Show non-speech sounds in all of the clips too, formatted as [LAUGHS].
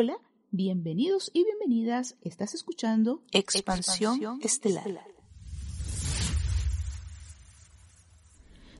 Hola, bienvenidos y bienvenidas. Estás escuchando Expansión, Estelar.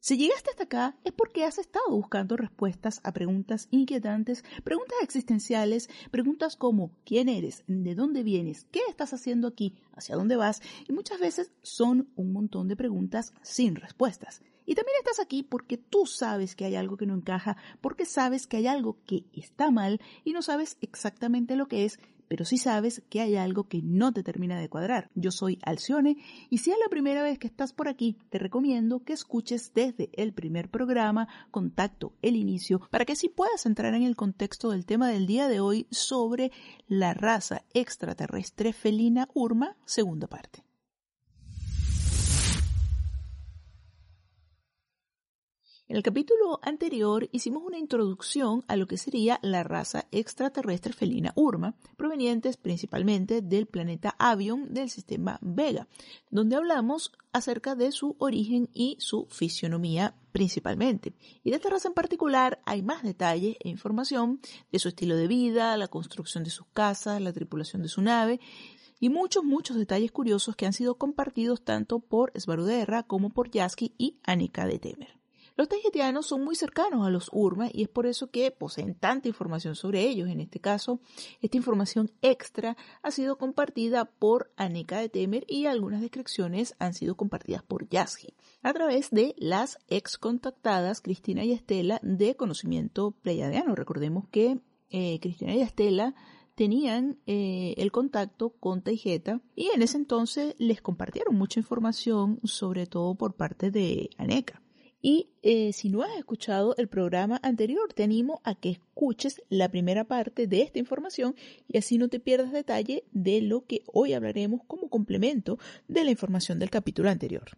Si llegaste hasta acá es porque has estado buscando respuestas a preguntas inquietantes, preguntas existenciales, preguntas como ¿quién eres? ¿De dónde vienes? ¿Qué estás haciendo aquí? ¿Hacia dónde vas? Y muchas veces son un montón de preguntas sin respuestas. Y también estás aquí porque tú sabes que hay algo que no encaja, porque sabes que hay algo que está mal y no sabes exactamente lo que es, pero sí sabes que hay algo que no te termina de cuadrar. Yo soy Alcione y si es la primera vez que estás por aquí, te recomiendo que escuches desde el primer programa, Contacto, el inicio, para que así puedas entrar en el contexto del tema del día de hoy sobre la raza extraterrestre felina Urma, segunda parte. En el capítulo anterior hicimos una introducción a lo que sería la raza extraterrestre felina Urma, provenientes principalmente del planeta Avion del sistema Vega, donde hablamos acerca de su origen y su fisionomía principalmente. Y de esta raza en particular hay más detalles e información de su estilo de vida, la construcción de sus casas, la tripulación de su nave y muchos, muchos detalles curiosos que han sido compartidos tanto por Svaruderra como por Yasky y Anika de Temer. Los tahitianos son muy cercanos a los Urma y es por eso que poseen tanta información sobre ellos. En este caso, esta información extra ha sido compartida por Aneka de Temer y algunas descripciones han sido compartidas por Yasgi a través de las ex contactadas Cristina y Estela de conocimiento pleiadiano. Recordemos que eh, Cristina y Estela tenían eh, el contacto con Taijeta y en ese entonces les compartieron mucha información, sobre todo por parte de Aneka. Y eh, si no has escuchado el programa anterior, te animo a que escuches la primera parte de esta información y así no te pierdas detalle de lo que hoy hablaremos como complemento de la información del capítulo anterior.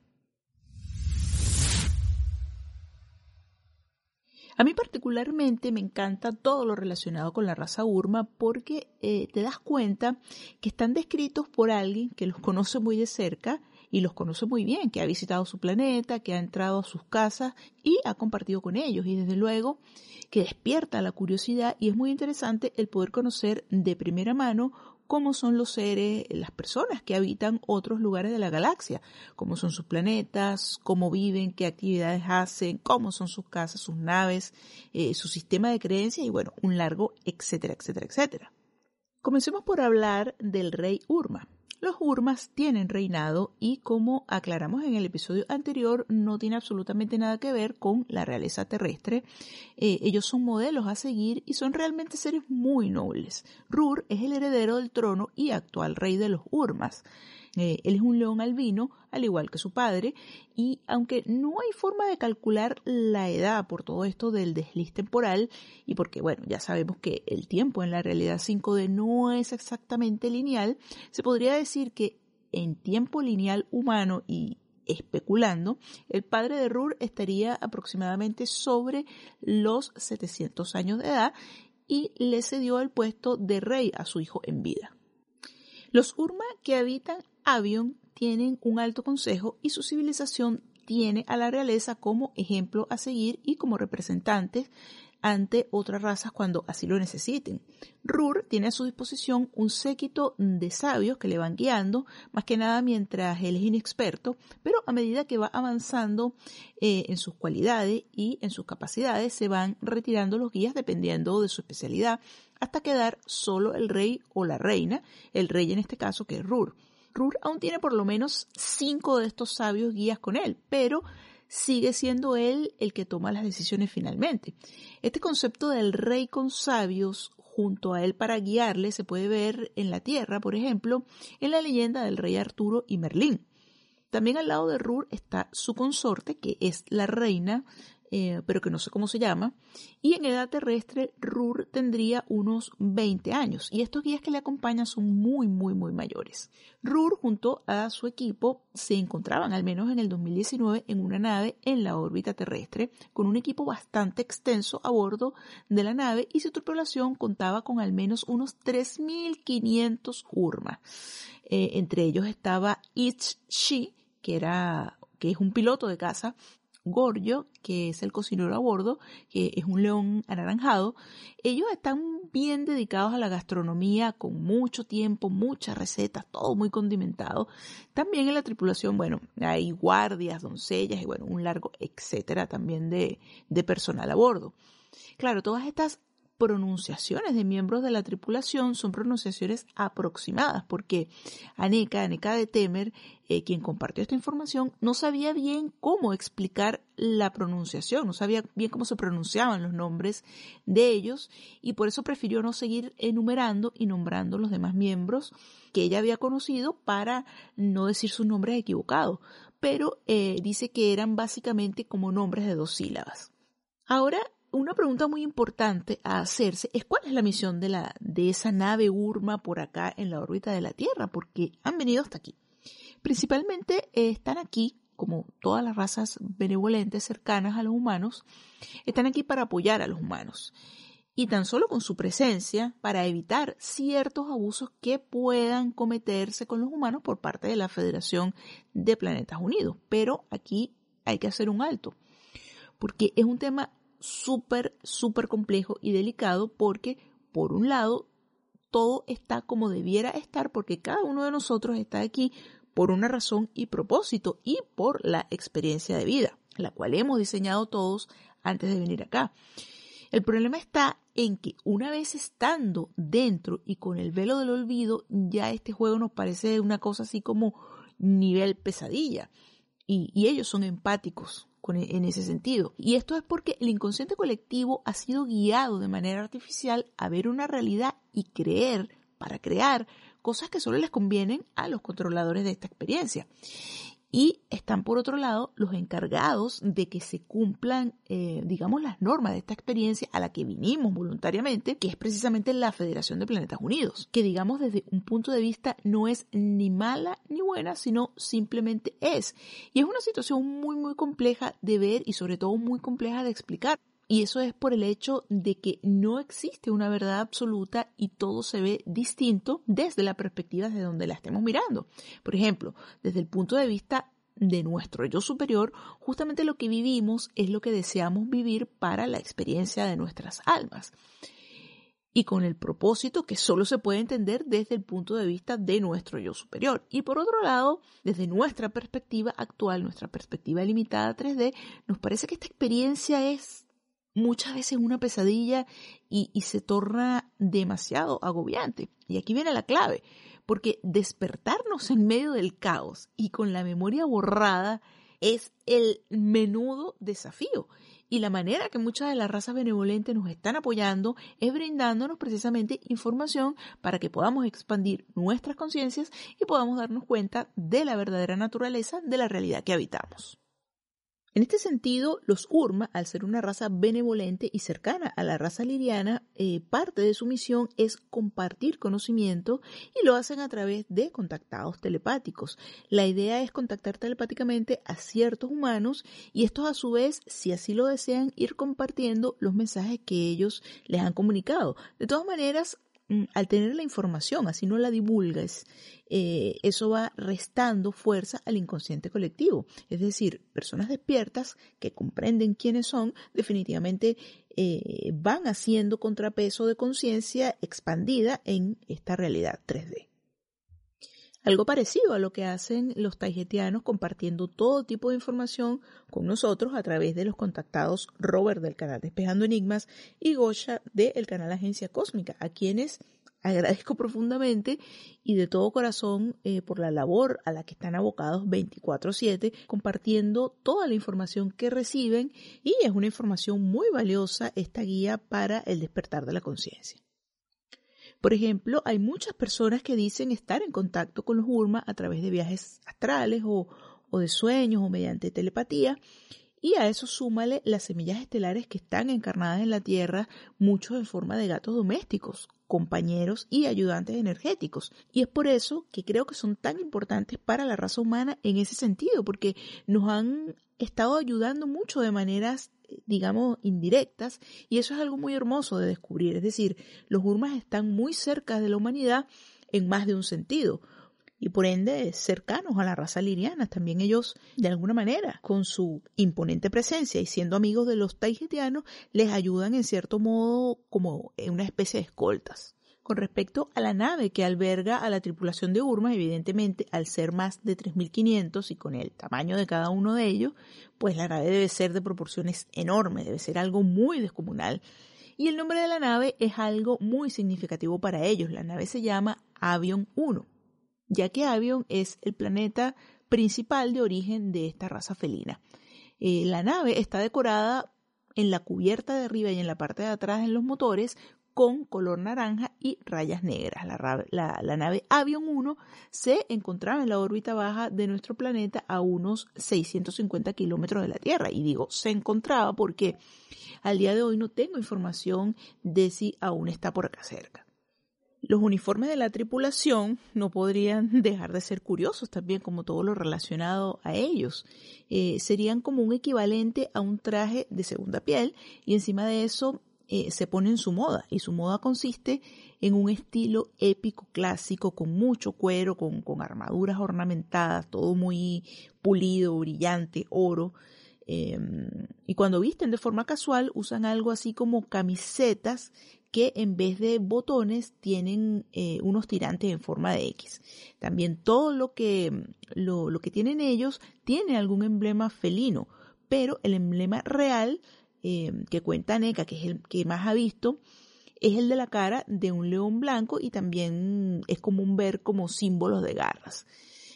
A mí particularmente me encanta todo lo relacionado con la raza Urma porque eh, te das cuenta que están descritos por alguien que los conoce muy de cerca y los conoce muy bien, que ha visitado su planeta, que ha entrado a sus casas y ha compartido con ellos. Y desde luego que despierta la curiosidad y es muy interesante el poder conocer de primera mano cómo son los seres, las personas que habitan otros lugares de la galaxia, cómo son sus planetas, cómo viven, qué actividades hacen, cómo son sus casas, sus naves, eh, su sistema de creencias y bueno, un largo etcétera, etcétera, etcétera. Comencemos por hablar del rey Urma. Los Urmas tienen reinado y como aclaramos en el episodio anterior no tiene absolutamente nada que ver con la realeza terrestre. Eh, ellos son modelos a seguir y son realmente seres muy nobles. Rur es el heredero del trono y actual rey de los Urmas. Eh, él es un león albino, al igual que su padre, y aunque no hay forma de calcular la edad por todo esto del desliz temporal, y porque, bueno, ya sabemos que el tiempo en la realidad 5D no es exactamente lineal, se podría decir que en tiempo lineal humano y especulando, el padre de Rur estaría aproximadamente sobre los 700 años de edad y le cedió el puesto de rey a su hijo en vida. Los Urma que habitan Avion tienen un alto consejo y su civilización tiene a la realeza como ejemplo a seguir y como representantes ante otras razas cuando así lo necesiten. Rur tiene a su disposición un séquito de sabios que le van guiando, más que nada mientras él es inexperto, pero a medida que va avanzando eh, en sus cualidades y en sus capacidades, se van retirando los guías dependiendo de su especialidad, hasta quedar solo el rey o la reina, el rey en este caso que es Rur. Rur aún tiene por lo menos cinco de estos sabios guías con él, pero sigue siendo él el que toma las decisiones finalmente. Este concepto del rey con sabios junto a él para guiarle se puede ver en la tierra, por ejemplo, en la leyenda del rey Arturo y Merlín. También al lado de Rur está su consorte, que es la reina eh, pero que no sé cómo se llama, y en edad terrestre Rur tendría unos 20 años, y estos guías que le acompañan son muy, muy, muy mayores. Rur junto a su equipo se encontraban al menos en el 2019 en una nave en la órbita terrestre, con un equipo bastante extenso a bordo de la nave y su tripulación contaba con al menos unos 3.500 Urma. Eh, entre ellos estaba Ich Shi, que era que es un piloto de caza Gorgio, que es el cocinero a bordo, que es un león anaranjado, ellos están bien dedicados a la gastronomía, con mucho tiempo, muchas recetas, todo muy condimentado. También en la tripulación, bueno, hay guardias, doncellas y bueno, un largo etcétera también de, de personal a bordo. Claro, todas estas pronunciaciones de miembros de la tripulación son pronunciaciones aproximadas, porque Aneka, Aneka de Temer, eh, quien compartió esta información, no sabía bien cómo explicar la pronunciación, no sabía bien cómo se pronunciaban los nombres de ellos y por eso prefirió no seguir enumerando y nombrando los demás miembros que ella había conocido para no decir sus nombres equivocados, pero eh, dice que eran básicamente como nombres de dos sílabas. Ahora una pregunta muy importante a hacerse es cuál es la misión de, la, de esa nave Urma por acá en la órbita de la Tierra, porque han venido hasta aquí. Principalmente eh, están aquí, como todas las razas benevolentes cercanas a los humanos, están aquí para apoyar a los humanos. Y tan solo con su presencia para evitar ciertos abusos que puedan cometerse con los humanos por parte de la Federación de Planetas Unidos. Pero aquí hay que hacer un alto, porque es un tema súper, súper complejo y delicado porque, por un lado, todo está como debiera estar porque cada uno de nosotros está aquí por una razón y propósito y por la experiencia de vida, la cual hemos diseñado todos antes de venir acá. El problema está en que una vez estando dentro y con el velo del olvido, ya este juego nos parece una cosa así como nivel pesadilla. Y, y ellos son empáticos en ese sentido. Y esto es porque el inconsciente colectivo ha sido guiado de manera artificial a ver una realidad y creer, para crear, cosas que solo les convienen a los controladores de esta experiencia y están por otro lado los encargados de que se cumplan, eh, digamos, las normas de esta experiencia a la que vinimos voluntariamente, que es precisamente la Federación de Planetas Unidos, que digamos desde un punto de vista no es ni mala ni buena, sino simplemente es. Y es una situación muy, muy compleja de ver y sobre todo muy compleja de explicar. Y eso es por el hecho de que no existe una verdad absoluta y todo se ve distinto desde la perspectiva de donde la estemos mirando. Por ejemplo, desde el punto de vista de nuestro yo superior, justamente lo que vivimos es lo que deseamos vivir para la experiencia de nuestras almas. Y con el propósito que solo se puede entender desde el punto de vista de nuestro yo superior. Y por otro lado, desde nuestra perspectiva actual, nuestra perspectiva limitada 3D, nos parece que esta experiencia es muchas veces una pesadilla y, se torna demasiado agobiante. Y aquí viene la clave, porque despertarnos en medio del caos y con la memoria borrada es el menudo desafío. Y la manera que muchas de las razas benevolentes nos están apoyando es brindándonos precisamente información para que podamos expandir nuestras conciencias y podamos darnos cuenta de la verdadera naturaleza de la realidad que habitamos. En este sentido, los Urma, al ser una raza benevolente y cercana a la raza liriana, eh, parte de su misión es compartir conocimiento y lo hacen a través de contactados telepáticos. La idea es contactar telepáticamente a ciertos humanos y estos a su vez, si así lo desean, ir compartiendo los mensajes que ellos les han comunicado. De todas maneras, al tener la información, así no la divulgues, eh, eso va restando fuerza al inconsciente colectivo. Es decir, personas despiertas que comprenden quiénes son, definitivamente eh, van haciendo contrapeso de conciencia expandida en esta realidad 3D. Algo parecido a lo que hacen los taijetianos compartiendo todo tipo de información con nosotros a través de los contactados Robert del canal Despejando Enigmas y Gosha del canal Agencia Cósmica, a quienes agradezco profundamente y de todo corazón eh, por la labor a la que están abocados 24/7 compartiendo toda la información que reciben y es una información muy valiosa esta guía para el despertar de la conciencia. Por ejemplo, hay muchas personas que dicen estar en contacto con los Urma a través de viajes astrales o, o de sueños o mediante telepatía y a eso súmale las semillas estelares que están encarnadas en la Tierra, muchos en forma de gatos domésticos, compañeros y ayudantes energéticos. Y es por eso que creo que son tan importantes para la raza humana en ese sentido, porque nos han estado ayudando mucho de maneras digamos, indirectas, y eso es algo muy hermoso de descubrir. Es decir, los Urmas están muy cerca de la humanidad en más de un sentido y por ende cercanos a la raza liriana. También ellos, de alguna manera, con su imponente presencia y siendo amigos de los taijetianos, les ayudan en cierto modo como una especie de escoltas. Con respecto a la nave que alberga a la tripulación de Urma, evidentemente, al ser más de 3.500 y con el tamaño de cada uno de ellos, pues la nave debe ser de proporciones enormes, debe ser algo muy descomunal. Y el nombre de la nave es algo muy significativo para ellos. La nave se llama Avion 1 ya que Avion es el planeta principal de origen de esta raza felina. Eh, la nave está decorada en la cubierta de arriba y en la parte de atrás en los motores con color naranja y rayas negras. La, nave Avion 1 se encontraba en la órbita baja de nuestro planeta a unos 650 kilómetros de la Tierra. Y digo, se encontraba porque al día de hoy no tengo información de si aún está por acá cerca. Los uniformes de la tripulación no podrían [LAUGHS] dejar de ser curiosos también, como todo lo relacionado a ellos. Eh, serían como un equivalente a un traje de segunda piel y encima de eso eh, se pone en su moda y su moda consiste en un estilo épico clásico con mucho cuero, con, con armaduras ornamentadas, todo muy pulido, brillante, oro. Em, y cuando visten de forma casual usan algo así como camisetas que en vez de botones tienen eh, unos tirantes en forma de X. También todo lo que, lo, que tienen ellos tiene algún emblema felino, pero el emblema real eh, que cuenta NECA, que es el que más ha visto, es el de la cara de un león blanco y también es común ver como símbolos de garras.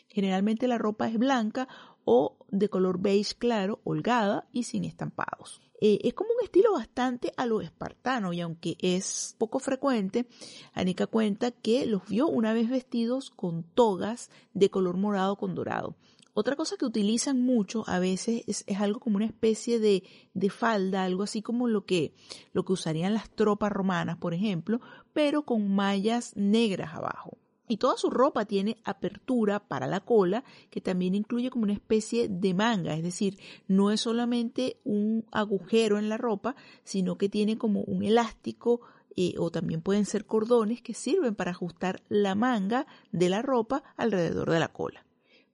Generalmente la ropa es blanca o de color beige claro, holgada y sin estampados. Eh, es como un estilo bastante a lo espartano y aunque es poco frecuente, Anika cuenta que los vio una vez vestidos con togas de color morado con dorado. Otra cosa que utilizan mucho a veces es, algo como una especie de, de, falda, algo así como lo que, lo que usarían las tropas romanas, por ejemplo, pero con mallas negras abajo. Y toda su ropa tiene apertura para la cola, que también incluye como una especie de manga, es decir, no es solamente un agujero en la ropa, sino que tiene como un elástico eh, o también pueden ser cordones que sirven para ajustar la manga de la ropa alrededor de la cola.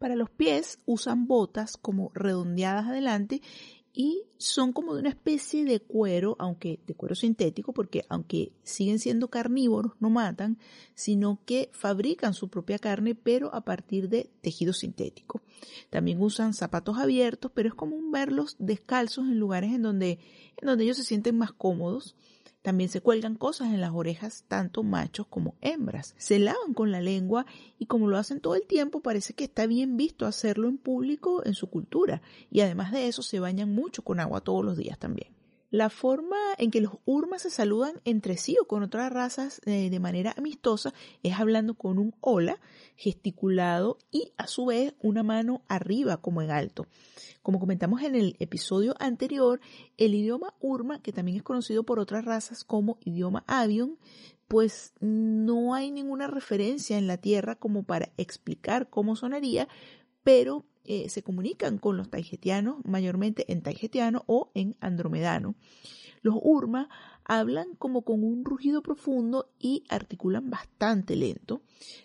Para los pies usan botas como redondeadas adelante y son como de una especie de cuero, aunque de cuero sintético, porque aunque siguen siendo carnívoros, no matan, sino que fabrican su propia carne, pero a partir de tejido sintético. También usan zapatos abiertos, pero es común verlos descalzos en lugares en donde, en donde ellos se sienten más cómodos. También se cuelgan cosas en las orejas, tanto machos como hembras. Se lavan con la lengua y como lo hacen todo el tiempo, parece que está bien visto hacerlo en público en su cultura. Y además de eso, se bañan mucho con agua todos los días también. La forma en que los urmas se saludan entre sí o con otras razas eh, de manera amistosa es hablando con un hola, gesticulado y a su vez una mano arriba como en alto. Como comentamos en el episodio anterior, el idioma urma, que también es conocido por otras razas como idioma avion, pues no hay ninguna referencia en la Tierra como para explicar cómo sonaría, pero eh, se comunican con los taijetianos, mayormente en taijetiano o en andromedano. Los urma hablan como con un rugido profundo y articulan bastante lento.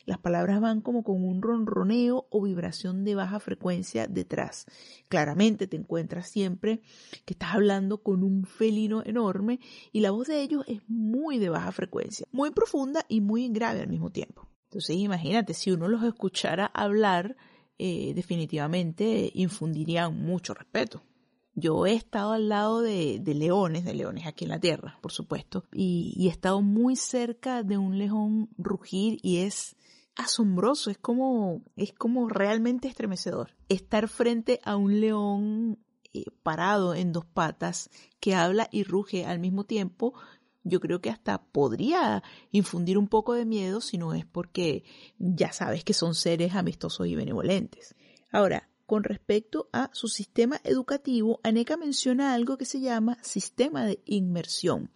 Las palabras van como con un ronroneo o vibración de baja frecuencia detrás. Claramente te encuentras siempre que estás hablando con un felino enorme y la voz de ellos es muy de baja frecuencia, muy profunda y muy grave al mismo tiempo. Entonces imagínate, si uno los escuchara hablar, eh, definitivamente infundirían mucho respeto. Yo he estado al lado de, leones, de leones aquí en la tierra, por supuesto, y, he estado muy cerca de un león rugir y es asombroso, es como, es como realmente estremecedor. Estar frente a un león eh, parado en dos patas que habla y ruge al mismo tiempo, yo creo que hasta podría infundir un poco de miedo si no es porque ya sabes que son seres amistosos y benevolentes. Ahora, con respecto a su sistema educativo, ANECA menciona algo que se llama sistema de inmersión.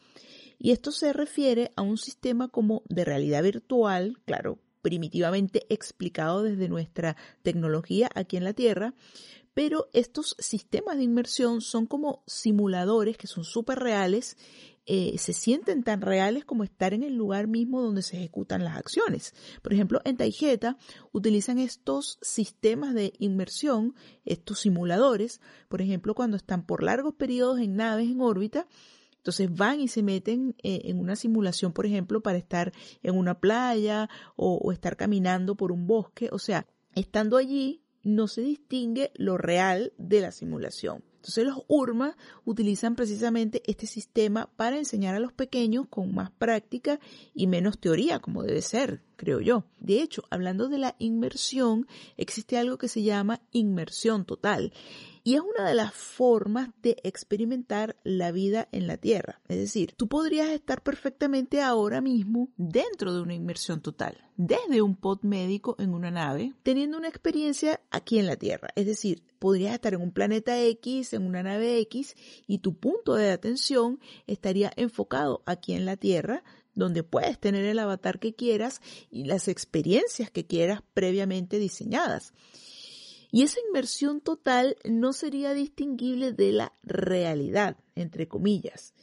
Y esto se refiere a un sistema como de realidad virtual, claro, primitivamente explicado desde nuestra tecnología aquí en la Tierra, pero estos sistemas de inmersión son como simuladores que son súper reales eh, se sienten tan reales como estar en el lugar mismo donde se ejecutan las acciones. Por ejemplo, en Taijeta utilizan estos sistemas de inmersión, estos simuladores, por ejemplo, cuando están por largos periodos en naves en órbita, entonces van y se meten eh, en una simulación, por ejemplo, para estar en una playa o estar caminando por un bosque. O sea, estando allí no se distingue lo real de la simulación. Entonces los URMA utilizan precisamente este sistema para enseñar a los pequeños con más práctica y menos teoría, como debe ser, creo yo. De hecho, hablando de la inmersión, existe algo que se llama inmersión total y es una de las formas de experimentar la vida en la Tierra. Es decir, tú podrías estar perfectamente ahora mismo dentro de una inmersión total, desde un pod médico en una nave, teniendo una experiencia aquí en la Tierra. Es decir, podrías estar en un planeta X, en una nave X, y tu punto de atención estaría enfocado aquí en la Tierra, donde puedes tener el avatar que quieras y las experiencias que quieras previamente diseñadas. Y esa inmersión total no sería distinguible de la realidad, entre comillas.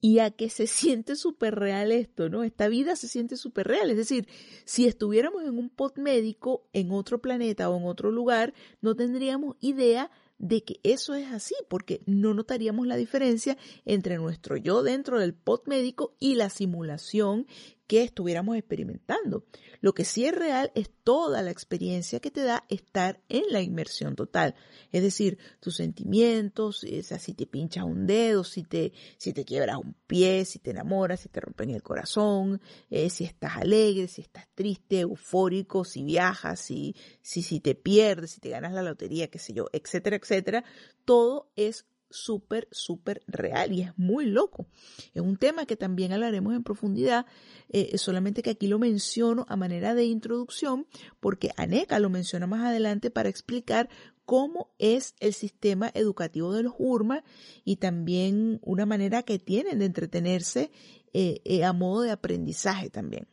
Y a que se siente súper real esto, ¿no? Esta vida se siente súper real. Es decir, si estuviéramos en un pod médico en otro planeta o en otro lugar, no tendríamos idea de que eso es así, porque no notaríamos la diferencia entre nuestro yo dentro del pod médico y la simulación que estuviéramos experimentando. Lo que sí es real es toda la experiencia que te da estar en la inmersión total. Es decir, tus sentimientos, si te pinchas un dedo, si te, si te quiebras un pie, si te enamoras, si te rompen el corazón, eh, si estás alegre, si estás triste, eufórico, si viajas, si, si, si te pierdes, si te ganas la lotería, qué sé yo, etcétera, etcétera. Todo es súper, súper real y es muy loco. Es un tema que también hablaremos en profundidad, eh, solamente que aquí lo menciono a manera de introducción porque Aneca lo menciona más adelante para explicar cómo es el sistema educativo de los URMA y también una manera que tienen de entretenerse eh, eh, a modo de aprendizaje también.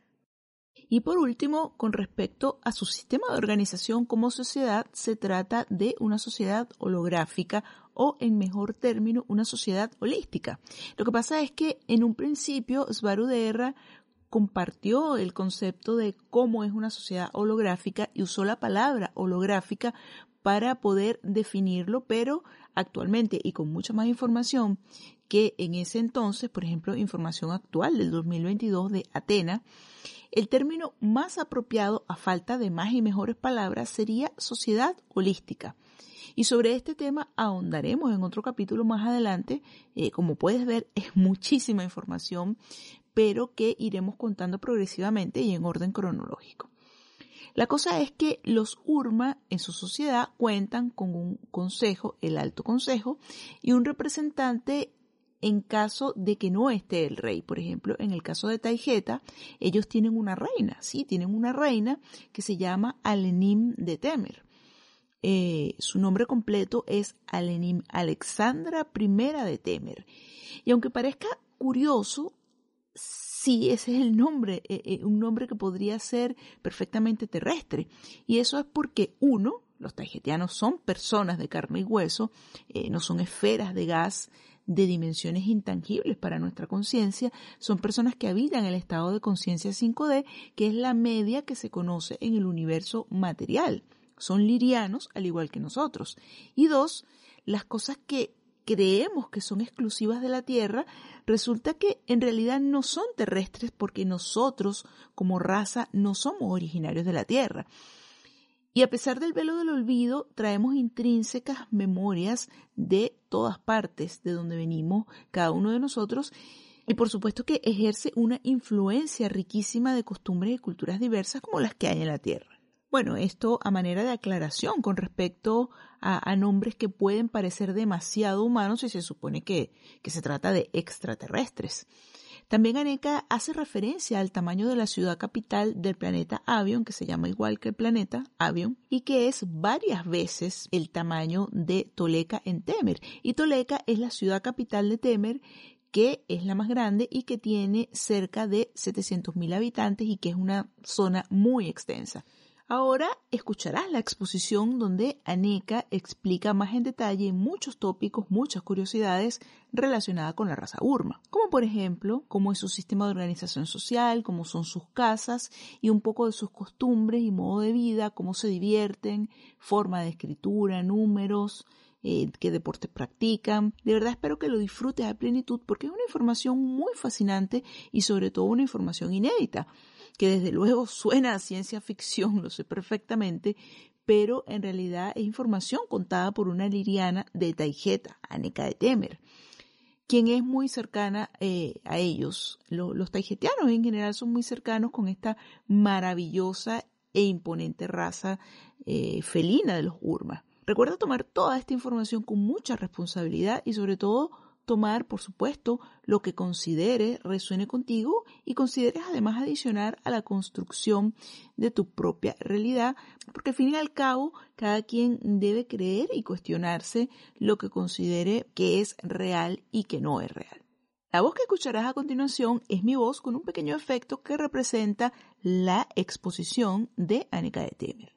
Y por último, con respecto a su sistema de organización como sociedad, se trata de una sociedad holográfica o, en mejor término, una sociedad holística. Lo que pasa es que en un principio Svarudera compartió el concepto de cómo es una sociedad holográfica y usó la palabra holográfica para poder definirlo, pero actualmente y con mucha más información que en ese entonces, por ejemplo, información actual del 2022 de Atena, el término más apropiado, a falta de más y mejores palabras, sería sociedad holística. Y sobre este tema ahondaremos en otro capítulo más adelante. Eh, como puedes ver, [LAUGHS] es muchísima información, pero que iremos contando progresivamente y en orden cronológico. La cosa es que los URMA en su sociedad cuentan con un consejo, el alto consejo, y un representante en caso de que no esté el rey. Por ejemplo, en el caso de Taijeta, ellos tienen una reina, sí, tienen una reina que se llama Alenim de Temer. Eh, su nombre completo es Alenim Alexandra I de Temer. Y aunque parezca curioso, sí, ese es el nombre, eh, eh, un nombre que podría ser perfectamente terrestre. Y eso es porque uno, los taijetianos son personas de carne y hueso, no son esferas de gas de dimensiones intangibles para nuestra conciencia, son personas que habitan el estado de conciencia 5D, que es la media que se conoce en el universo material. Son lirianos al igual que nosotros. Y dos, las cosas que creemos que son exclusivas de la Tierra, resulta que en realidad no son terrestres porque nosotros como raza no somos originarios de la Tierra. Y a pesar del velo del olvido, traemos intrínsecas memorias de todas partes de donde venimos cada uno de nosotros y por supuesto que ejerce una influencia riquísima de costumbres y culturas diversas como las que hay en la Tierra. Bueno, esto a manera de aclaración con respecto a, nombres que pueden parecer demasiado humanos y se supone que, que se trata de extraterrestres. También Aneca hace referencia al tamaño de la ciudad capital del planeta Avion, que se llama igual que el planeta Avion, y que es varias veces el tamaño de Toleca en Temer. Y Toleca es la ciudad capital de Temer que es la más grande y que tiene cerca de 700.000 habitantes y que es una zona muy extensa. Ahora escucharás la exposición donde Aneka explica más en detalle muchos tópicos, muchas curiosidades relacionadas con la raza Urma, como por ejemplo cómo es su sistema de organización social, cómo son sus casas y un poco de sus costumbres y modo de vida, cómo se divierten, forma de escritura, números, eh, qué deportes practican. De verdad espero que lo disfrutes a plenitud porque es una información muy fascinante y sobre todo una información inédita que desde luego suena a ciencia ficción, lo sé perfectamente, pero en realidad es información contada por una liriana de Taijeta, Aneca de Temer, quien es muy cercana eh, a ellos. los taijetianos en general son muy cercanos con esta maravillosa e imponente raza eh, felina de los Urmas. Recuerda tomar toda esta información con mucha responsabilidad y sobre todo tomar, por supuesto, lo que considere resuene contigo y consideres además adicionar a la construcción de tu propia realidad, porque al fin y al cabo cada quien debe creer y cuestionarse lo que considere que es real y que no es real. La voz que escucharás a continuación es mi voz con un pequeño efecto que representa la exposición de Anika de Temer.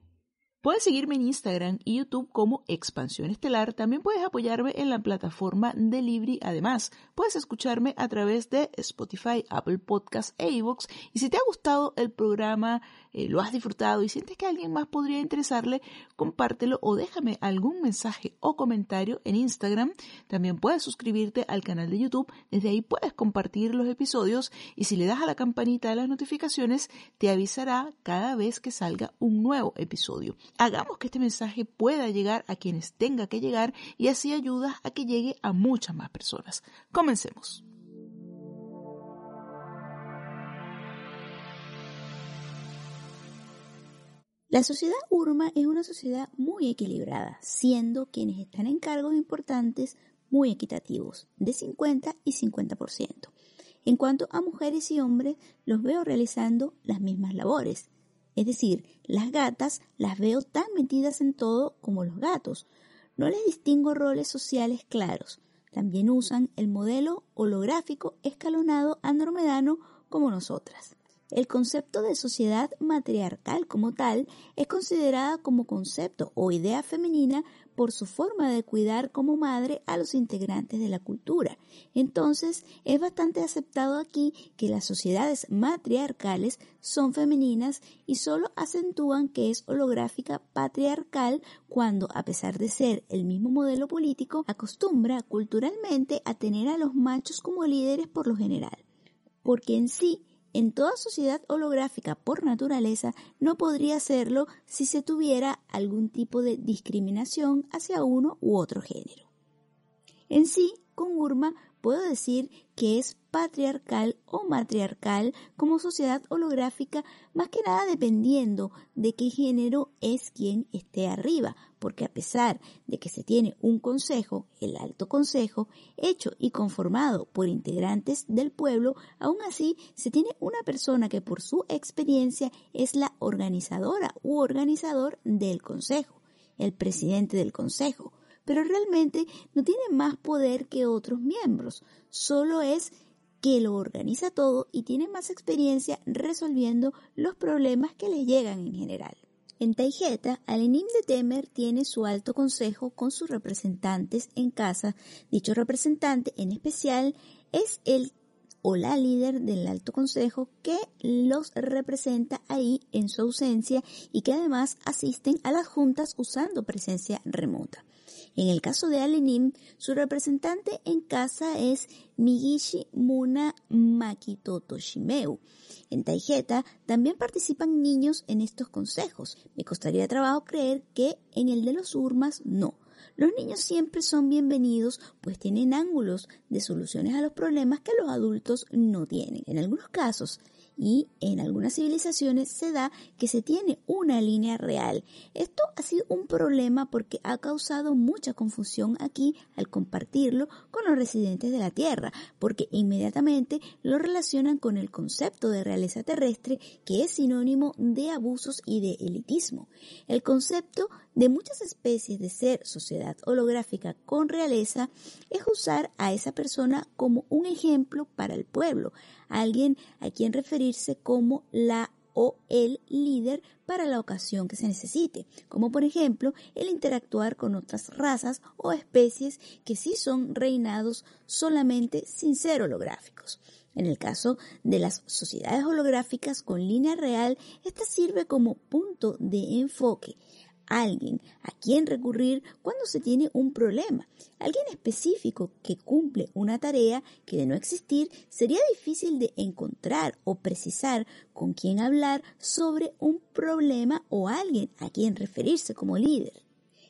Puedes seguirme en Instagram y YouTube como Expansión Estelar. También puedes apoyarme en la plataforma de Libri. Además, puedes escucharme a través de Spotify, Apple Podcasts e iVoox. Y si te ha gustado el programa, eh, lo has disfrutado y sientes que alguien más podría interesarle, compártelo o déjame algún mensaje o comentario en Instagram. También puedes suscribirte al canal de YouTube. Desde ahí puedes compartir los episodios y si le das a la campanita de las notificaciones, te avisará cada vez que salga un nuevo episodio. Hagamos que este mensaje pueda llegar a quienes tenga que llegar y así ayuda a que llegue a muchas más personas. Comencemos. La sociedad Urma es una sociedad muy equilibrada, siendo quienes están en cargos importantes muy equitativos, de 50 y 50%. En cuanto a mujeres y hombres, los veo realizando las mismas labores, es decir, las gatas las veo tan metidas en todo como los gatos. No les distingo roles sociales claros. También usan el modelo holográfico escalonado andromedano como nosotras. El concepto de sociedad matriarcal como tal es considerada como concepto o idea femenina por su forma de cuidar como madre a los integrantes de la cultura. Entonces, es bastante aceptado aquí que las sociedades matriarcales son femeninas y solo acentúan que es holográfica patriarcal cuando, a pesar de ser el mismo modelo político, acostumbra culturalmente a tener a los machos como líderes por lo general. Porque en sí, en toda sociedad holográfica por naturaleza no podría serlo si se tuviera algún tipo de discriminación hacia uno u otro género. En sí, con Urma puedo decir que es patriarcal o matriarcal como sociedad holográfica, más que nada dependiendo de qué género es quien esté arriba, porque a pesar de que se tiene un consejo, el alto consejo, hecho y conformado por integrantes del pueblo, aún así se tiene una persona que por su experiencia es la organizadora u organizador del consejo, el presidente del consejo, pero realmente no tiene más poder que otros miembros, solo es que lo organiza todo y tiene más experiencia resolviendo los problemas que le llegan en general. En Taijeta, Alenim de Temer tiene su alto consejo con sus representantes en casa. Dicho representante en especial es el o la líder del alto consejo que los representa ahí en su ausencia y que además asisten a las juntas usando presencia remota. En el caso de Alenim, su representante en casa es Migishi Muna Makitoto Shimeu. En Taijeta también participan niños en estos consejos. Me costaría trabajo creer que en el de los Urmas no. Los niños siempre son bienvenidos, pues tienen ángulos de soluciones a los problemas que los adultos no tienen. En algunos casos, y en algunas civilizaciones se da que se tiene una línea real. Esto ha sido un problema porque ha causado mucha confusión aquí al compartirlo con los residentes de la Tierra, porque inmediatamente lo relacionan con el concepto de realeza terrestre que es sinónimo de abusos y de elitismo. El concepto de muchas especies de ser sociedad holográfica con realeza es usar a esa persona como un ejemplo para el pueblo, alguien a quien como la o el líder para la ocasión que se necesite, como por ejemplo el interactuar con otras razas o especies que sí son reinados solamente sin ser holográficos. En el caso de las sociedades holográficas con línea real, esta sirve como punto de enfoque alguien a quien recurrir cuando se tiene un problema, alguien específico que cumple una tarea que de no existir sería difícil de encontrar o precisar con quién hablar sobre un problema o alguien a quien referirse como líder.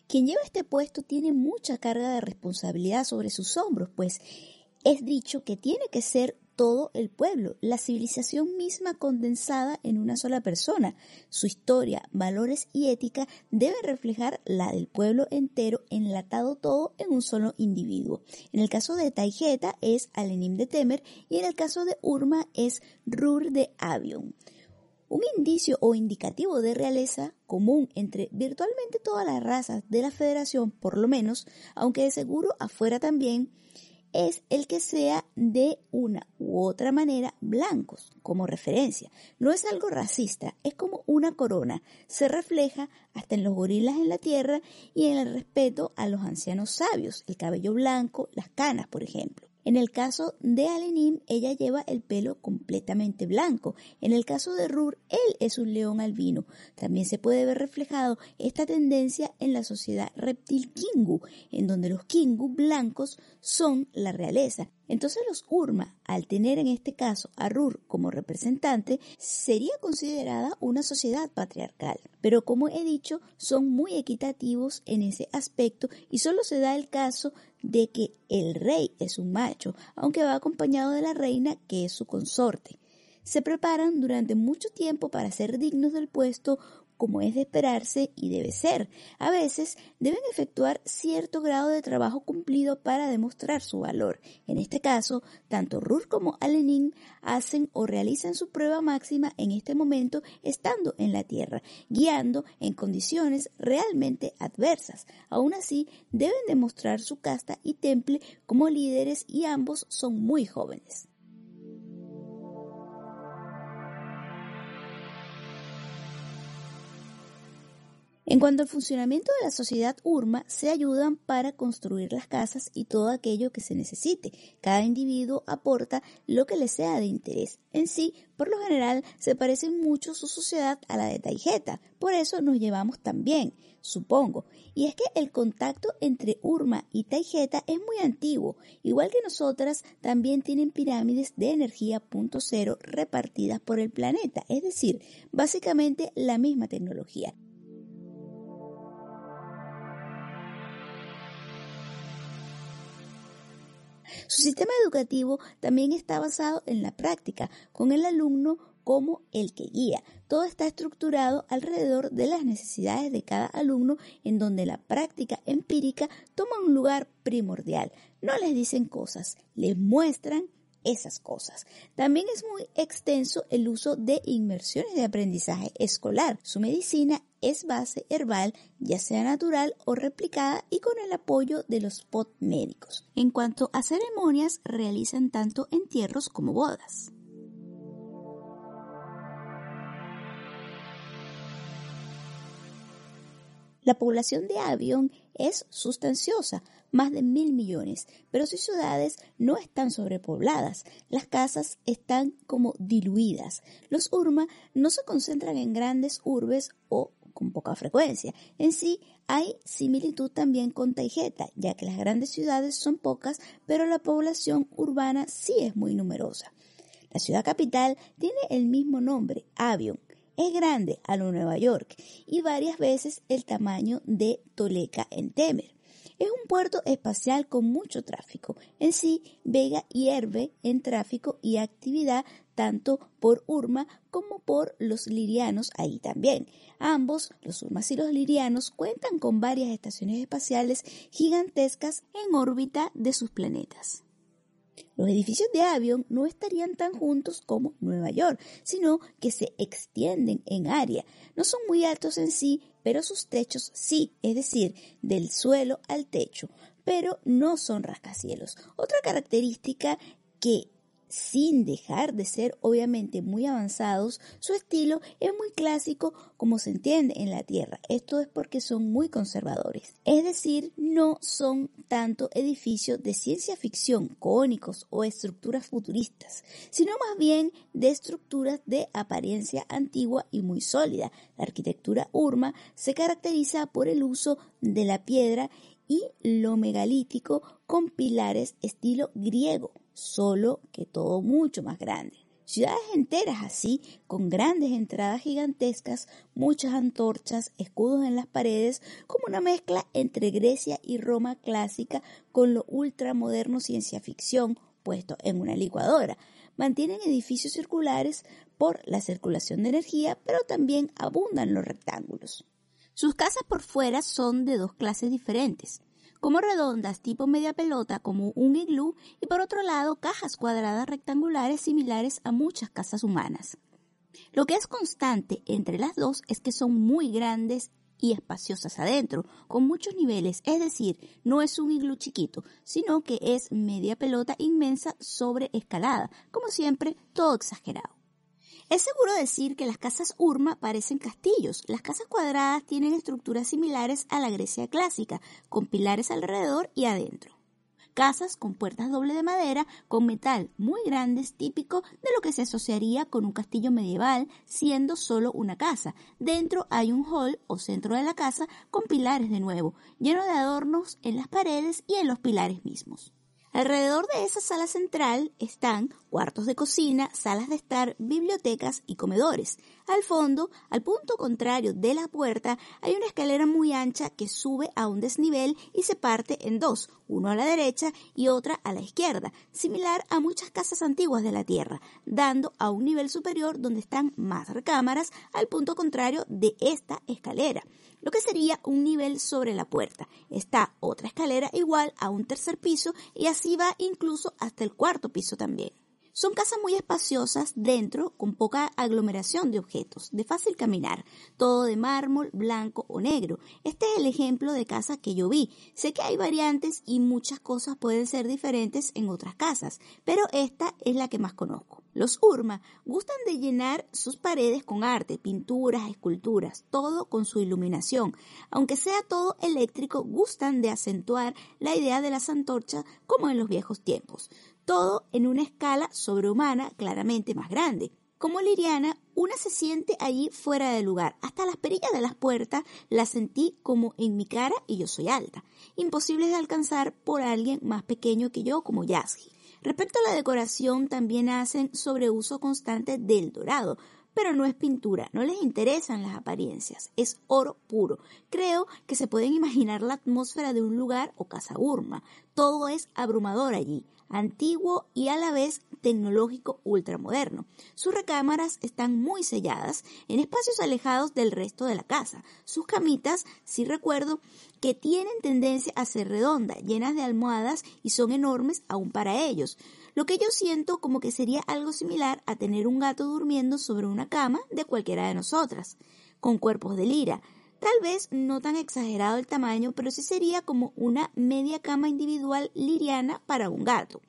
Quien lleva este puesto tiene mucha carga de responsabilidad sobre sus hombros, pues es dicho que tiene que ser todo el pueblo, la civilización misma condensada en una sola persona. Su historia, valores y ética deben reflejar la del pueblo entero, enlatado todo en un solo individuo. En el caso de Taigeta es Alenim de Temer y en el caso de Urma es Rur de Avion. Un indicio o indicativo de realeza común entre virtualmente todas las razas de la federación, por lo menos, aunque de seguro afuera también, es el que sea de una u otra manera blancos como referencia. No es algo racista, es como una corona. Se refleja hasta en los gorilas en la tierra y en el respeto a los ancianos sabios, el cabello blanco, las canas, por ejemplo. En el caso de Alenim, ella lleva el pelo completamente blanco. En el caso de Rur, él es un león albino. También se puede ver reflejado esta tendencia en la sociedad reptil Kingu, en donde los Kingu blancos son la realeza entonces los Urma, al tener en este caso a Rur como representante, sería considerada una sociedad patriarcal. Pero como he dicho, son muy equitativos en ese aspecto y solo se da el caso de que el rey es un macho, aunque va acompañado de la reina que es su consorte. Se preparan durante mucho tiempo para ser dignos del puesto como es de esperarse y debe ser. A veces deben efectuar cierto grado de trabajo cumplido para demostrar su valor. En este caso, tanto Rur como Alenin hacen o realizan su prueba máxima en este momento estando en la Tierra, guiando en condiciones realmente adversas. Aún así, deben demostrar su casta y temple como líderes y ambos son muy jóvenes. En cuanto al funcionamiento de la sociedad URMA, se ayudan para construir las casas y todo aquello que se necesite. Cada individuo aporta lo que le sea de interés. En sí, por lo general, se parece mucho su sociedad a la de Taijeta, por eso nos llevamos tan bien, supongo. Y es que el contacto entre Urma y Taijeta es muy antiguo, igual que nosotras, también tienen pirámides de energía punto cero repartidas por el planeta, es decir, básicamente la misma tecnología. Su sistema educativo también está basado en la práctica, con el alumno como el que guía. Todo está estructurado alrededor de las necesidades de cada alumno en donde la práctica empírica toma un lugar primordial. No les dicen cosas, les muestran esas cosas. También es muy extenso el uso de inmersiones de aprendizaje escolar. Su medicina es base herbal, ya sea natural o replicada y con el apoyo de los pot médicos. En cuanto a ceremonias, realizan tanto entierros como bodas. La población de Avion es sustanciosa, más de mil millones, pero sus ciudades no están sobrepobladas, las casas están como diluidas. Los Urma no se concentran en grandes urbes o con poca frecuencia. En sí, hay similitud también con Taijeta, ya que las grandes ciudades son pocas, pero la población urbana sí es muy numerosa. La ciudad capital tiene el mismo nombre, Avion, es grande a lo Nueva York y varias veces el tamaño de Toleca en Temer. Es un puerto espacial con mucho tráfico. En sí, Vega hierve en tráfico y actividad tanto por Urma como por los lirianos ahí también. Ambos, los Urmas y los lirianos, cuentan con varias estaciones espaciales gigantescas en órbita de sus planetas. Los edificios de Avion no estarían tan juntos como Nueva York, sino que se extienden en área. No son muy altos en sí, pero sus techos sí, es decir, del suelo al techo, pero no son rascacielos. Otra característica que sin dejar de ser obviamente muy avanzados, su estilo es muy clásico como se entiende en la Tierra. Esto es porque son muy conservadores. Es decir, no son tanto edificios de ciencia ficción cónicos o estructuras futuristas, sino más bien de estructuras de apariencia antigua y muy sólida. La arquitectura urma se caracteriza por el uso de la piedra y lo megalítico con pilares estilo griego solo que todo mucho más grande. Ciudades enteras así, con grandes entradas gigantescas, muchas antorchas, escudos en las paredes, como una mezcla entre Grecia y Roma clásica con lo ultramoderno ciencia ficción puesto en una licuadora. Mantienen edificios circulares por la circulación de energía, pero también abundan los rectángulos. Sus casas por fuera son de dos clases diferentes como redondas tipo media pelota como un iglú y por otro lado cajas cuadradas rectangulares similares a muchas casas humanas. Lo que es constante entre las dos es que son muy grandes y espaciosas adentro, con muchos niveles, es decir, no es un iglú chiquito, sino que es media pelota inmensa sobre escalada, como siempre, todo exagerado. Es seguro decir que las casas Urma parecen castillos. Las casas cuadradas tienen estructuras similares a la Grecia clásica, con pilares alrededor y adentro. Casas con puertas doble de madera, con metal muy grandes, típico de lo que se asociaría con un castillo medieval, siendo solo una casa. Dentro hay un hall o centro de la casa con pilares de nuevo, lleno de adornos en las paredes y en los pilares mismos. Alrededor de esa sala central están cuartos de cocina, salas de estar, bibliotecas y comedores. Al fondo, al punto contrario de la puerta, hay una escalera muy ancha que sube a un desnivel y se parte en dos, uno a la derecha y otra a la izquierda, similar a muchas casas antiguas de la Tierra, dando a un nivel superior donde están más recámaras al punto contrario de esta escalera lo que sería un nivel sobre la puerta. Está otra escalera igual a un tercer piso y así va incluso hasta el cuarto piso también. Son casas muy espaciosas dentro, con poca aglomeración de objetos, de fácil caminar, todo de mármol, blanco o negro. Este es el ejemplo de casa que yo vi. Sé que hay variantes y muchas cosas pueden ser diferentes en otras casas, pero esta es la que más conozco. Los Urma gustan de llenar sus paredes con arte, pinturas, esculturas, todo con su iluminación. Aunque sea todo eléctrico, gustan de acentuar la idea de las antorchas como en los viejos tiempos todo en una escala sobrehumana claramente más grande. Como Liriana, una se siente allí fuera de lugar. Hasta las perillas de las puertas las sentí como en mi cara y yo soy alta, imposibles de alcanzar por alguien más pequeño que yo como Yasgi. Respecto a la decoración, también hacen sobreuso constante del dorado, pero no es pintura, no les interesan las apariencias, es oro puro. Creo que se pueden imaginar la atmósfera de un lugar o casa urma. Todo es abrumador allí antiguo y a la vez tecnológico ultramoderno. Sus recámaras están muy selladas en espacios alejados del resto de la casa. Sus camitas, sí recuerdo, que tienen tendencia a ser redondas, llenas de almohadas y son enormes aún para ellos. Lo que yo siento como que sería algo similar a tener un gato durmiendo sobre una cama de cualquiera de nosotras, con cuerpos de lira. Tal vez no tan exagerado el tamaño, pero sí sería como una media cama individual liriana para un gato.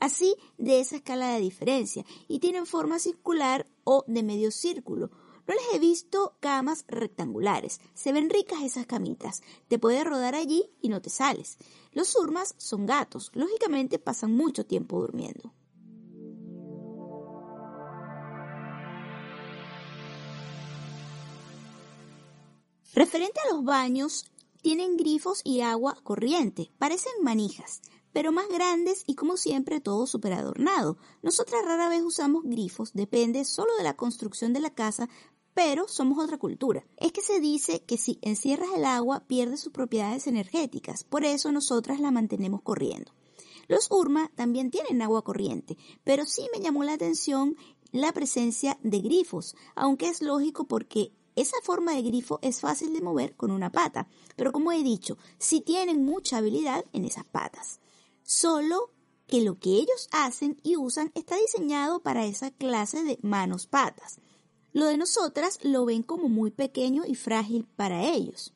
Así de esa escala de diferencia, y tienen forma circular o de medio círculo. No les he visto camas rectangulares. Se ven ricas esas camitas. Te puedes rodar allí y no te sales. Los urmas son gatos. Lógicamente pasan mucho tiempo durmiendo. Referente a los baños, tienen grifos y agua corriente, parecen manijas, pero más grandes y como siempre todo super adornado. Nosotras rara vez usamos grifos, depende solo de la construcción de la casa, pero somos otra cultura. Es que se dice que si encierras el agua pierde sus propiedades energéticas, por eso nosotras la mantenemos corriendo. Los Urma también tienen agua corriente, pero sí me llamó la atención la presencia de grifos, aunque es lógico porque esa forma de grifo es fácil de mover con una pata, pero como he dicho, sí tienen mucha habilidad en esas patas. Solo que lo que ellos hacen y usan está diseñado para esa clase de manos-patas. Lo de nosotras lo ven como muy pequeño y frágil para ellos.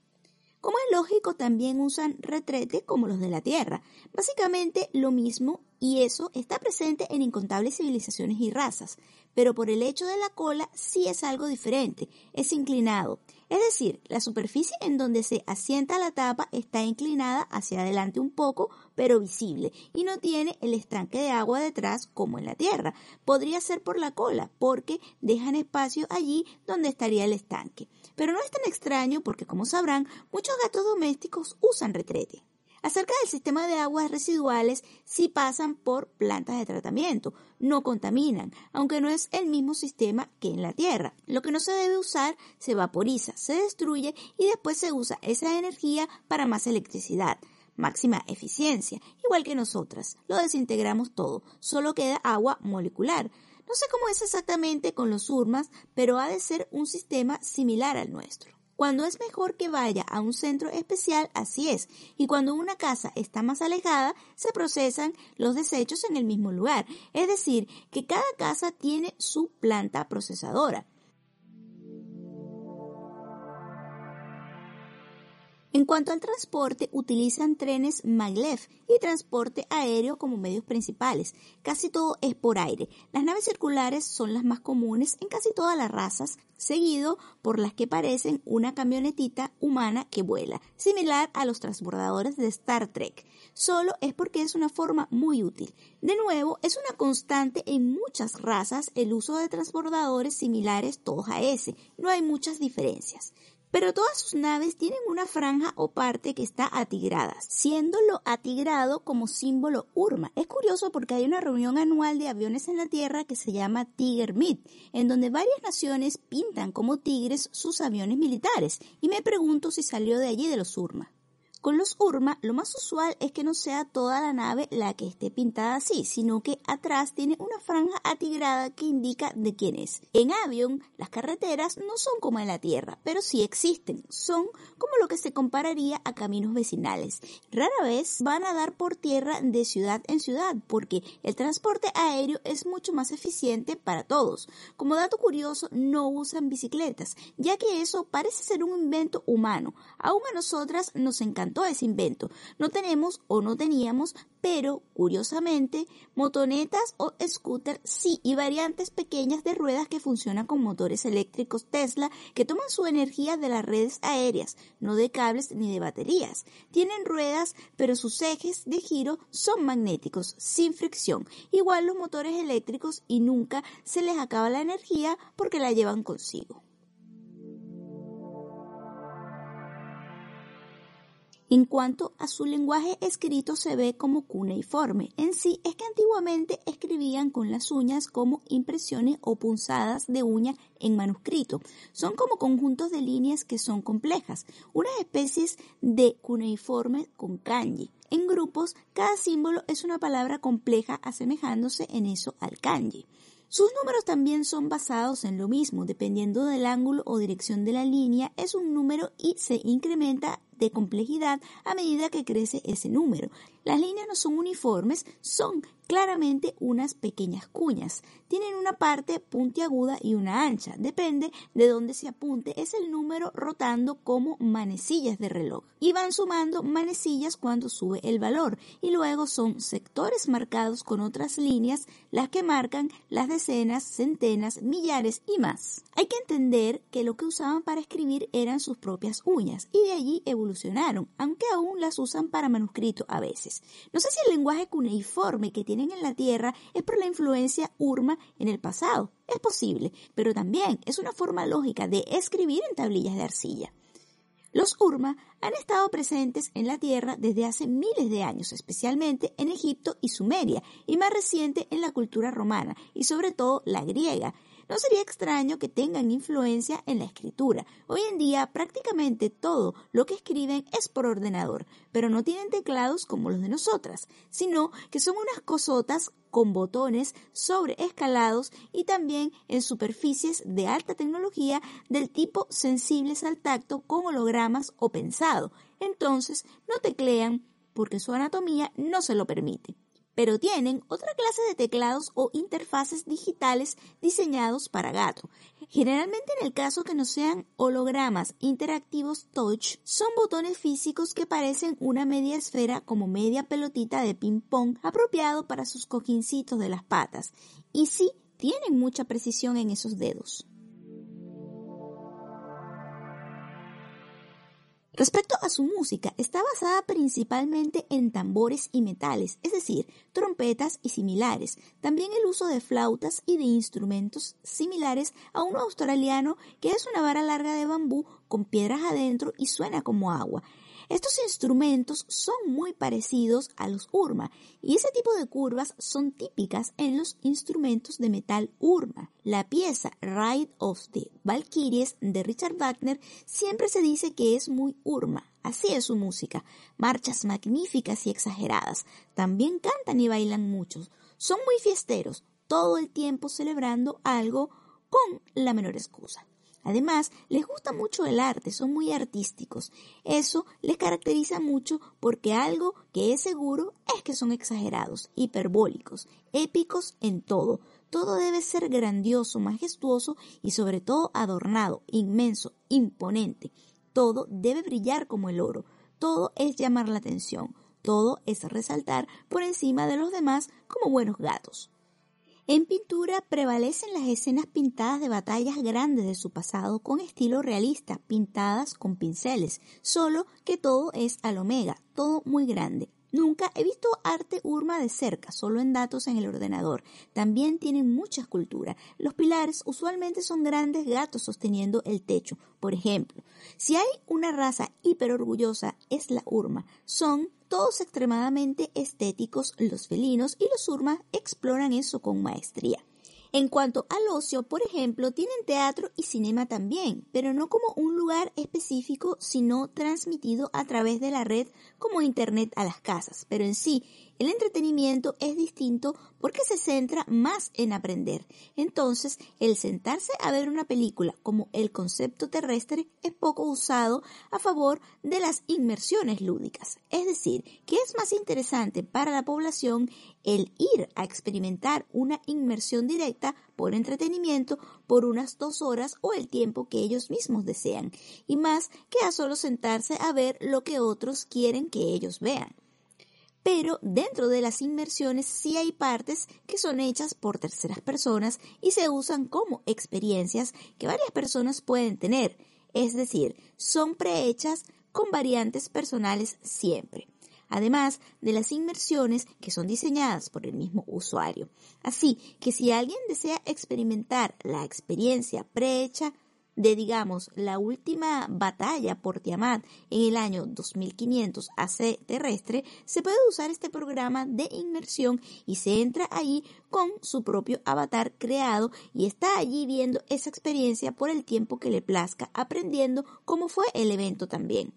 Como es lógico, también usan retrete como los de la Tierra. Básicamente lo mismo y eso está presente en incontables civilizaciones y razas, pero por el hecho de la cola sí es algo diferente, es inclinado. Es decir, la superficie en donde se asienta la tapa está inclinada hacia adelante un poco, pero visible, y no tiene el estanque de agua detrás como en la Tierra. Podría ser por la cola, porque dejan espacio allí donde estaría el estanque. Pero no es tan extraño porque, como sabrán, muchos gatos domésticos usan retrete. Acerca del sistema de aguas residuales, sí pasan por plantas de tratamiento, no contaminan, aunque no es el mismo sistema que en la Tierra. Lo que no se debe usar se vaporiza, se destruye y después se usa esa energía para más electricidad máxima eficiencia, igual que nosotras. Lo desintegramos todo, solo queda agua molecular. No sé cómo es exactamente con los URMAS, pero ha de ser un sistema similar al nuestro. Cuando es mejor que vaya a un centro especial, así es. Y cuando una casa está más alejada, se procesan los desechos en el mismo lugar. Es decir, que cada casa tiene su planta procesadora. En cuanto al transporte, utilizan trenes maglev y transporte aéreo como medios principales. Casi todo es por aire. Las naves circulares son las más comunes en casi todas las razas, seguido por las que parecen una camionetita humana que vuela, similar a los transbordadores de Star Trek. Solo es porque es una forma muy útil. De nuevo, es una constante en muchas razas el uso de transbordadores similares todos a ese. No hay muchas diferencias pero todas sus naves tienen una franja o parte que está atigrada, siendo lo atigrado como símbolo Urma. Es curioso porque hay una reunión anual de aviones en la Tierra que se llama Tiger Meet, en donde varias naciones pintan como tigres sus aviones militares, y me pregunto si salió de allí de los Urma. Con los Urma, lo más usual es que no sea toda la nave la que esté pintada así, sino que atrás tiene una franja atigrada que indica de quién es. En avión, las carreteras no son como en la tierra, pero sí existen. Son como lo que se compararía a caminos vecinales. Rara vez van a dar por tierra de ciudad en ciudad, porque el transporte aéreo es mucho más eficiente para todos. Como dato curioso, no usan bicicletas, ya que eso parece ser un invento humano. Aún a nosotras nos encanta todo ese invento. No tenemos o no teníamos, pero curiosamente, motonetas o scooter sí, y variantes pequeñas de ruedas que funcionan con motores eléctricos Tesla que toman su energía de las redes aéreas, no de cables ni de baterías. Tienen ruedas, pero sus ejes de giro son magnéticos, sin fricción, igual los motores eléctricos y nunca se les acaba la energía porque la llevan consigo. En cuanto a su lenguaje escrito se ve como cuneiforme. En sí es que antiguamente escribían con las uñas como impresiones o punzadas de uña en manuscrito. Son como conjuntos de líneas que son complejas, unas especies de cuneiforme con kanji. En grupos, cada símbolo es una palabra compleja asemejándose en eso al kanji. Sus números también son basados en lo mismo, dependiendo del ángulo o dirección de la línea, es un número y se incrementa de complejidad a medida que crece ese número. Las líneas no son uniformes, son claramente unas pequeñas cuñas. Tienen una parte puntiaguda y una ancha. Depende de dónde se apunte. Es el número rotando como manecillas de reloj. Y van sumando manecillas cuando sube el valor. Y luego son sectores marcados con otras líneas las que marcan las decenas, centenas, millares y más. Hay que entender que lo que usaban para escribir eran sus propias uñas y de allí evolucionaron, aunque aún las usan para manuscrito a veces. No sé si el lenguaje cuneiforme que tienen en la Tierra es por la influencia urma en el pasado. Es posible, pero también es una forma lógica de escribir en tablillas de arcilla. Los Urma han estado presentes en la Tierra desde hace miles de años, especialmente en Egipto y Sumeria, y más reciente en la cultura romana y sobre todo la griega. No sería extraño que tengan influencia en la escritura. Hoy en día prácticamente todo lo que escriben es por ordenador, pero no tienen teclados como los de nosotras, sino que son unas cosotas con botones sobreescalados y también en superficies de alta tecnología del tipo sensibles al tacto con hologramas o pensado. Entonces no teclean porque su anatomía no se lo permite pero tienen otra clase de teclados o interfaces digitales diseñados para gato. Generalmente en el caso que no sean hologramas interactivos touch, son botones físicos que parecen una media esfera como media pelotita de ping pong apropiado para sus cojincitos de las patas. Y sí, tienen mucha precisión en esos dedos. Respecto a su música, está basada principalmente en tambores y metales, es decir, trompetas y similares, también el uso de flautas y de instrumentos similares a uno australiano que es una vara larga de bambú con piedras adentro y suena como agua. Estos instrumentos son muy parecidos a los Urma y ese tipo de curvas son típicas en los instrumentos de metal Urma. La pieza Ride of the Valkyries de Richard Wagner siempre se dice que es muy Urma. Así es su música, marchas magníficas y exageradas. También cantan y bailan muchos. Son muy fiesteros, todo el tiempo celebrando algo con la menor excusa. Además, les gusta mucho el arte, son muy artísticos. Eso les caracteriza mucho porque algo que es seguro es que son exagerados, hiperbólicos, épicos en todo. Todo debe ser grandioso, majestuoso y sobre todo adornado, inmenso, imponente. Todo debe brillar como el oro. Todo es llamar la atención. Todo es resaltar por encima de los demás como buenos gatos. En pintura prevalecen las escenas pintadas de batallas grandes de su pasado con estilo realista, pintadas con pinceles, solo que todo es al omega, todo muy grande. Nunca he visto arte urma de cerca, solo en datos en el ordenador. También tienen mucha escultura. Los pilares usualmente son grandes gatos sosteniendo el techo. Por ejemplo, si hay una raza hiper orgullosa, es la urma. Son todos extremadamente estéticos, los felinos y los urmas exploran eso con maestría. En cuanto al ocio, por ejemplo, tienen teatro y cinema también, pero no como un lugar específico, sino transmitido a través de la red como Internet a las casas. Pero en sí, el entretenimiento es distinto porque se centra más en aprender. Entonces, el sentarse a ver una película como el concepto terrestre es poco usado a favor de las inmersiones lúdicas. Es decir, que es más interesante para la población el ir a experimentar una inmersión directa por entretenimiento por unas dos horas o el tiempo que ellos mismos desean, y más que a solo sentarse a ver lo que otros quieren que ellos vean pero dentro de las inmersiones sí hay partes que son hechas por terceras personas y se usan como experiencias que varias personas pueden tener, es decir, son prehechas con variantes personales siempre además de las inmersiones que son diseñadas por el mismo usuario. Así que si alguien desea experimentar la experiencia prehecha, de, digamos, la última batalla por Tiamat en el año 2500 AC terrestre, se puede usar este programa de inmersión y se entra allí con su propio avatar creado y está allí viendo esa experiencia por el tiempo que le plazca, aprendiendo cómo fue el evento también.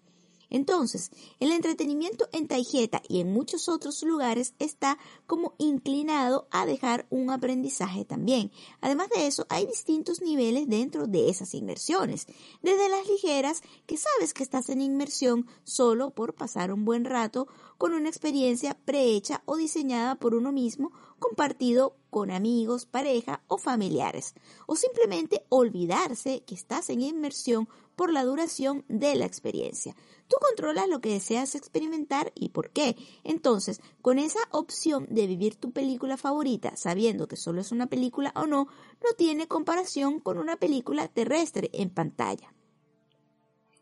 Entonces, el entretenimiento en Taijeta y en muchos otros lugares está como inclinado a dejar un aprendizaje también. Además de eso, hay distintos niveles dentro de esas inmersiones. Desde las ligeras, que sabes que estás en inmersión solo por pasar un buen rato con una experiencia prehecha o diseñada por uno mismo, compartido con amigos, pareja o familiares. O simplemente olvidarse que estás en inmersión por la duración de la experiencia. Tú controlas lo que deseas experimentar y por qué. Entonces, con esa opción de vivir tu película favorita, sabiendo que solo es una película o no, no tiene comparación con una película terrestre en pantalla.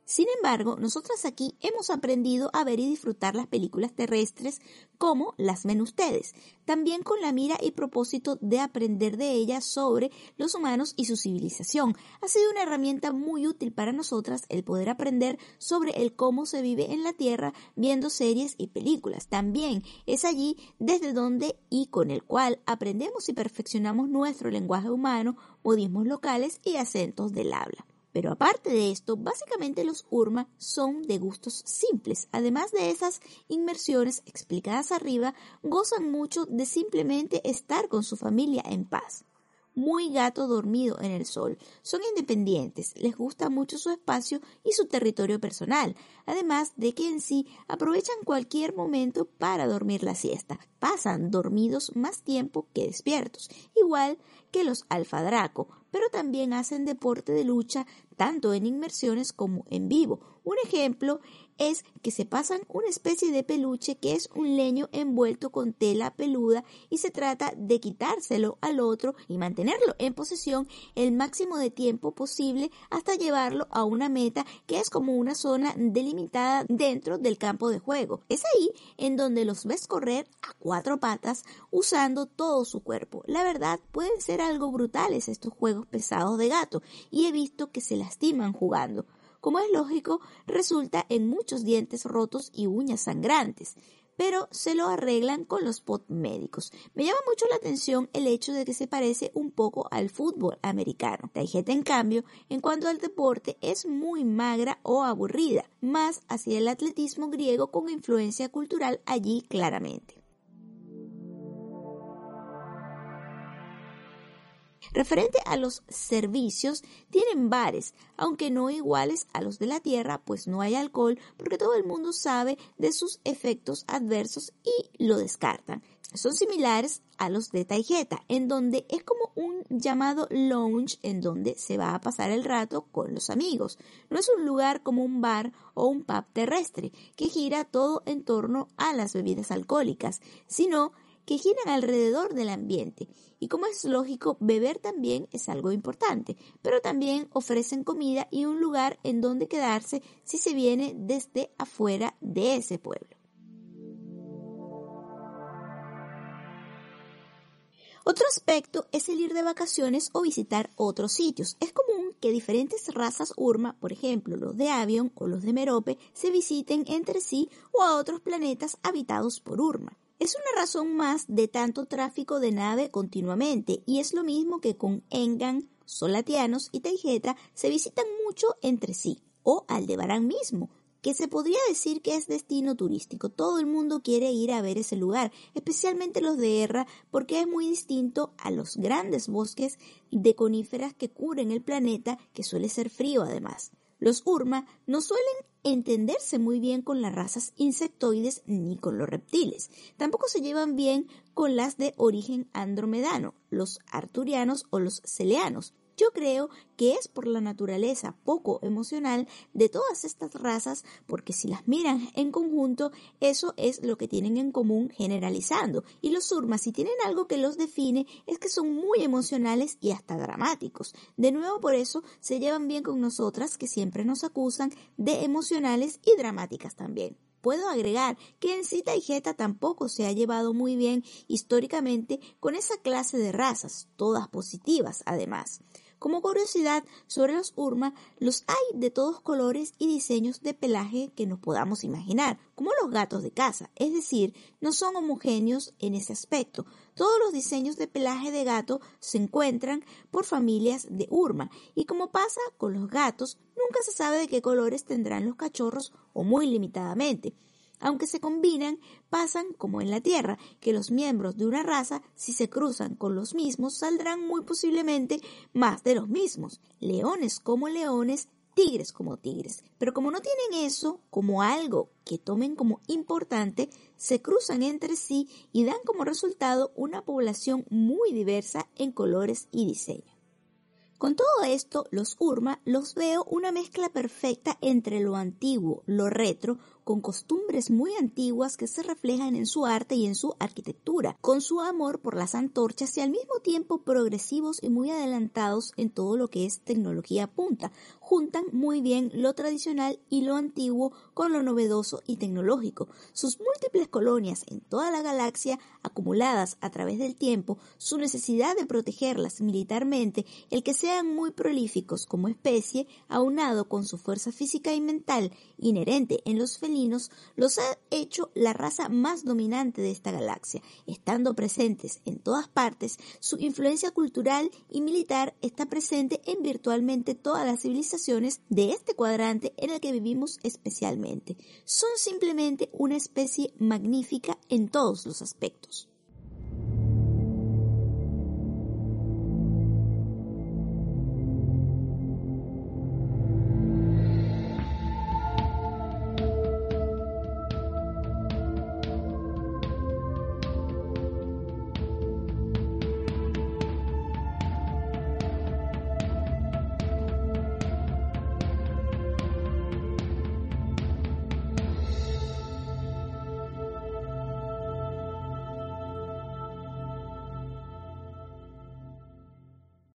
Sin embargo, nosotras aquí hemos aprendido a ver y disfrutar las películas terrestres como las ven ustedes, también con la mira y propósito de aprender de ellas sobre los humanos y su civilización. Ha sido una herramienta muy útil para nosotras el poder aprender sobre el cómo se vive en la Tierra viendo series y películas. También es allí desde donde y con el cual aprendemos y perfeccionamos nuestro lenguaje humano, modismos locales y acentos del habla. Pero aparte de esto, básicamente los URMA son de gustos simples. Además de esas inmersiones explicadas arriba, gozan mucho de simplemente estar con su familia en paz muy gato dormido en el sol. Son independientes, les gusta mucho su espacio y su territorio personal, además de que en sí aprovechan cualquier momento para dormir la siesta. Pasan dormidos más tiempo que despiertos, igual que los alfadraco, pero también hacen deporte de lucha tanto en inmersiones como en vivo. Un ejemplo es que se pasan una especie de peluche que es un leño envuelto con tela peluda y se trata de quitárselo al otro y mantenerlo en posesión el máximo de tiempo posible hasta llevarlo a una meta que es como una zona delimitada dentro del campo de juego. Es ahí en donde los ves correr a cuatro patas usando todo su cuerpo. La verdad pueden ser algo brutales estos juegos pesados de gato y he visto que se lastiman jugando. Como es lógico, resulta en muchos dientes rotos y uñas sangrantes, pero se lo arreglan con los pot médicos. Me llama mucho la atención el hecho de que se parece un poco al fútbol americano. Taijeta, en cambio, en cuanto al deporte, es muy magra o aburrida, más hacia el atletismo griego con influencia cultural allí claramente. Referente a los servicios, tienen bares, aunque no iguales a los de la Tierra, pues no hay alcohol, porque todo el mundo sabe de sus efectos adversos y lo descartan. Son similares a los de Taijeta, en donde es como un llamado lounge en donde se va a pasar el rato con los amigos. No es un lugar como un bar o un pub terrestre que gira todo en torno a las bebidas alcohólicas, sino que giran alrededor del ambiente. Y como es lógico, beber también es algo importante, pero también ofrecen comida y un lugar en donde quedarse si se viene desde afuera de ese pueblo. Otro aspecto es el ir de vacaciones o visitar otros sitios. Es común que diferentes razas Urma, por ejemplo los de Avion o los de Merope, se visiten entre sí o a otros planetas habitados por Urma. Es una razón más de tanto tráfico de nave continuamente y es lo mismo que con Engan, Solatianos y Taijeta se visitan mucho entre sí o Aldebarán mismo, que se podría decir que es destino turístico. Todo el mundo quiere ir a ver ese lugar, especialmente los de Erra, porque es muy distinto a los grandes bosques de coníferas que cubren el planeta, que suele ser frío además. Los Urma no suelen entenderse muy bien con las razas insectoides ni con los reptiles. Tampoco se llevan bien con las de origen andromedano, los arturianos o los celeanos. Yo creo que es por la naturaleza poco emocional de todas estas razas, porque si las miran en conjunto, eso es lo que tienen en común generalizando. Y los surmas, si tienen algo que los define, es que son muy emocionales y hasta dramáticos. De nuevo, por eso se llevan bien con nosotras, que siempre nos acusan de emocionales y dramáticas también. Puedo agregar que en Cita y Jeta tampoco se ha llevado muy bien históricamente con esa clase de razas, todas positivas además. Como curiosidad sobre los urma, los hay de todos colores y diseños de pelaje que nos podamos imaginar, como los gatos de casa, es decir, no son homogéneos en ese aspecto. Todos los diseños de pelaje de gato se encuentran por familias de urma y como pasa con los gatos, nunca se sabe de qué colores tendrán los cachorros o muy limitadamente aunque se combinan, pasan como en la Tierra, que los miembros de una raza, si se cruzan con los mismos, saldrán muy posiblemente más de los mismos, leones como leones, tigres como tigres. Pero como no tienen eso como algo que tomen como importante, se cruzan entre sí y dan como resultado una población muy diversa en colores y diseño. Con todo esto, los Urma los veo una mezcla perfecta entre lo antiguo, lo retro, con costumbres muy antiguas que se reflejan en su arte y en su arquitectura, con su amor por las antorchas y al mismo tiempo progresivos y muy adelantados en todo lo que es tecnología punta. Juntan muy bien lo tradicional y lo antiguo con lo novedoso y tecnológico. Sus múltiples colonias en toda la galaxia, acumuladas a través del tiempo, su necesidad de protegerlas militarmente, el que sean muy prolíficos como especie, aunado con su fuerza física y mental inherente en los los ha hecho la raza más dominante de esta galaxia. Estando presentes en todas partes, su influencia cultural y militar está presente en virtualmente todas las civilizaciones de este cuadrante en el que vivimos especialmente. Son simplemente una especie magnífica en todos los aspectos.